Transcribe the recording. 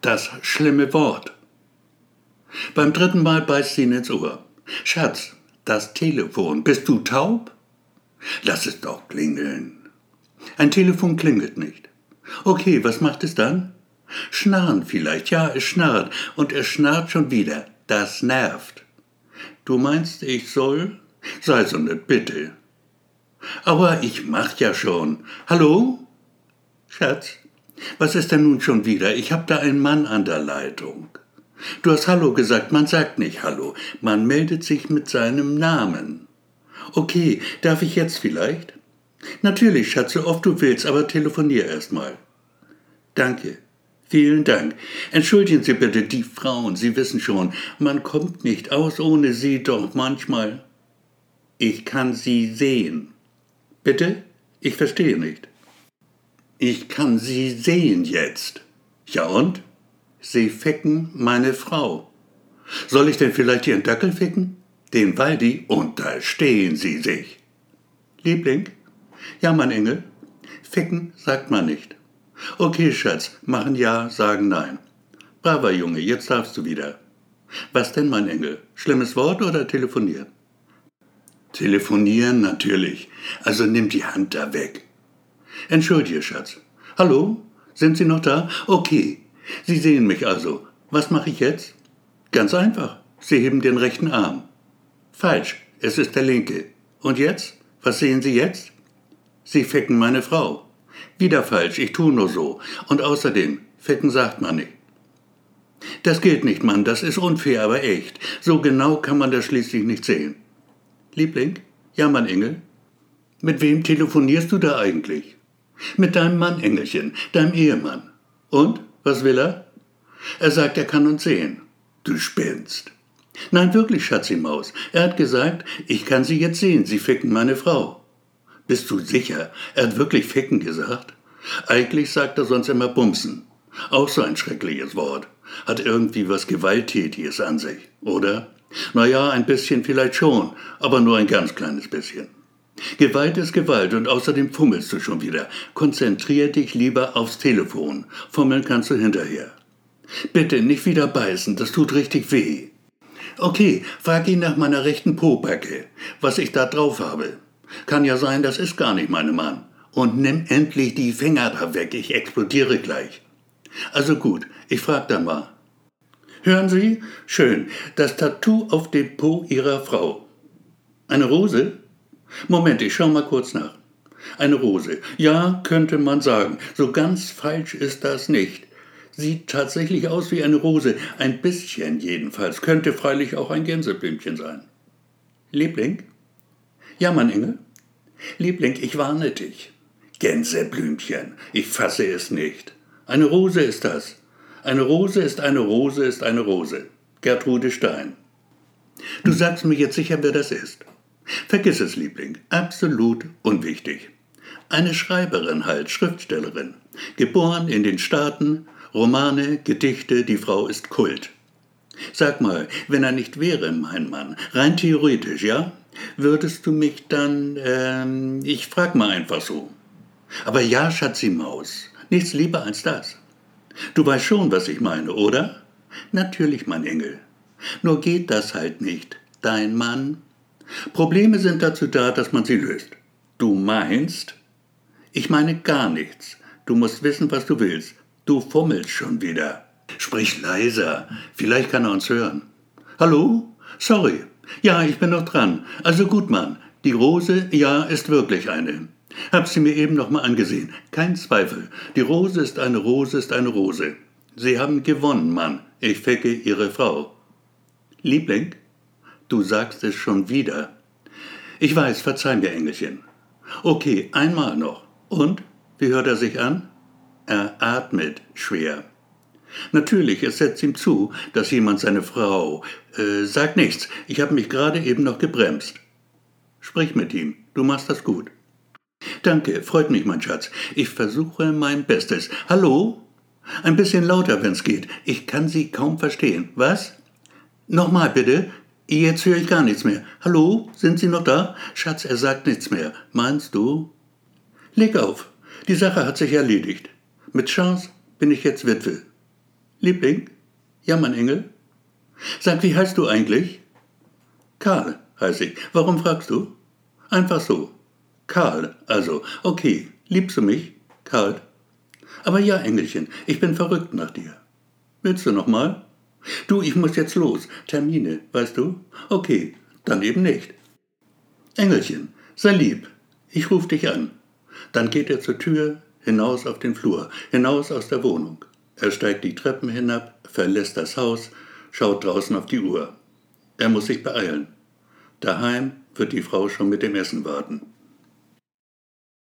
Das schlimme Wort. Beim dritten Mal beißt sie ihn ins Ohr. Schatz, das Telefon. Bist du taub? Lass es doch klingeln. Ein Telefon klingelt nicht. Okay, was macht es dann? Schnarren vielleicht, ja, es schnarrt. Und es schnarrt schon wieder. Das nervt. Du meinst, ich soll? Sei so nett, bitte. Aber ich mach ja schon. Hallo? Schatz, was ist denn nun schon wieder? Ich hab da einen Mann an der Leitung. Du hast Hallo gesagt, man sagt nicht Hallo, man meldet sich mit seinem Namen. Okay, darf ich jetzt vielleicht? Natürlich, Schatz, so oft du willst, aber telefonier erst mal. Danke. Vielen Dank. Entschuldigen Sie bitte die Frauen, Sie wissen schon, man kommt nicht aus ohne sie, doch manchmal. Ich kann Sie sehen. Bitte? Ich verstehe nicht. Ich kann Sie sehen jetzt. Ja und? Sie ficken meine Frau. Soll ich denn vielleicht Ihren Dackel ficken? Den Waldi? Unterstehen Sie sich. Liebling? Ja, mein Engel? Ficken sagt man nicht. Okay, Schatz, machen ja, sagen nein. Braver Junge, jetzt darfst du wieder. Was denn, mein Engel? Schlimmes Wort oder telefonieren? Telefonieren natürlich. Also nimm die Hand da weg. Entschuldige, Schatz. Hallo? Sind Sie noch da? Okay. Sie sehen mich also. Was mache ich jetzt? Ganz einfach. Sie heben den rechten Arm. Falsch. Es ist der linke. Und jetzt? Was sehen Sie jetzt? Sie ficken meine Frau. Wieder falsch. Ich tue nur so. Und außerdem, ficken sagt man nicht. Das gilt nicht, Mann. Das ist unfair, aber echt. So genau kann man das schließlich nicht sehen. Liebling? Ja, mein Engel? Mit wem telefonierst du da eigentlich? Mit deinem Mann, Engelchen, deinem Ehemann. Und? Was will er? Er sagt, er kann uns sehen. Du spinnst. Nein, wirklich, Schatzimaus. Er hat gesagt, ich kann Sie jetzt sehen, Sie ficken meine Frau. Bist du sicher? Er hat wirklich ficken gesagt? Eigentlich sagt er sonst immer bumsen. Auch so ein schreckliches Wort. Hat irgendwie was Gewalttätiges an sich, oder? Na ja, ein bisschen vielleicht schon, aber nur ein ganz kleines bisschen. Gewalt ist Gewalt und außerdem fummelst du schon wieder. Konzentrier dich lieber aufs Telefon. Fummeln kannst du hinterher. Bitte nicht wieder beißen, das tut richtig weh. Okay, frag ihn nach meiner rechten Pobacke, was ich da drauf habe. Kann ja sein, das ist gar nicht meine Mann. Und nimm endlich die Finger da weg, ich explodiere gleich. Also gut, ich frag da mal. Hören Sie? Schön, das Tattoo auf dem Po Ihrer Frau. Eine Rose? Moment, ich schau mal kurz nach. Eine Rose. Ja, könnte man sagen. So ganz falsch ist das nicht. Sieht tatsächlich aus wie eine Rose. Ein bisschen jedenfalls. Könnte freilich auch ein Gänseblümchen sein. Liebling? Ja, mein Engel? Liebling, ich warne dich. Gänseblümchen. Ich fasse es nicht. Eine Rose ist das. Eine Rose ist eine Rose ist eine Rose. Gertrude Stein. Du sagst mir jetzt sicher, wer das ist. Vergiss es, Liebling, absolut unwichtig. Eine Schreiberin halt, Schriftstellerin. Geboren in den Staaten, Romane, Gedichte, die Frau ist Kult. Sag mal, wenn er nicht wäre, mein Mann, rein theoretisch, ja? Würdest du mich dann, ähm, ich frag mal einfach so. Aber ja, Schatzi Maus, nichts lieber als das. Du weißt schon, was ich meine, oder? Natürlich, mein Engel. Nur geht das halt nicht. Dein Mann Probleme sind dazu da, dass man sie löst. Du meinst? Ich meine gar nichts. Du musst wissen, was du willst. Du fummelst schon wieder. Sprich leiser. Vielleicht kann er uns hören. Hallo? Sorry. Ja, ich bin noch dran. Also gut, Mann. Die Rose, ja, ist wirklich eine. Hab sie mir eben noch mal angesehen. Kein Zweifel. Die Rose ist eine Rose, ist eine Rose. Sie haben gewonnen, Mann. Ich fecke Ihre Frau. Liebling? Du sagst es schon wieder. Ich weiß, verzeih mir, Engelchen. Okay, einmal noch. Und? Wie hört er sich an? Er atmet schwer. Natürlich, es setzt ihm zu, dass jemand seine Frau. Äh, sag nichts, ich habe mich gerade eben noch gebremst. Sprich mit ihm, du machst das gut. Danke, freut mich, mein Schatz. Ich versuche mein Bestes. Hallo? Ein bisschen lauter, wenn's geht. Ich kann Sie kaum verstehen. Was? Nochmal bitte. Jetzt höre ich gar nichts mehr. Hallo, sind Sie noch da? Schatz, er sagt nichts mehr. Meinst du? Leg auf. Die Sache hat sich erledigt. Mit Chance bin ich jetzt Witwe. Liebling? Ja, mein Engel? Sag, wie heißt du eigentlich? Karl, heiße ich. Warum fragst du? Einfach so. Karl, also, okay. Liebst du mich, Karl? Aber ja, Engelchen, ich bin verrückt nach dir. Willst du noch mal? Du, ich muss jetzt los. Termine, weißt du? Okay, dann eben nicht. Engelchen, sei lieb. Ich ruf dich an. Dann geht er zur Tür, hinaus auf den Flur, hinaus aus der Wohnung. Er steigt die Treppen hinab, verlässt das Haus, schaut draußen auf die Uhr. Er muss sich beeilen. Daheim wird die Frau schon mit dem Essen warten.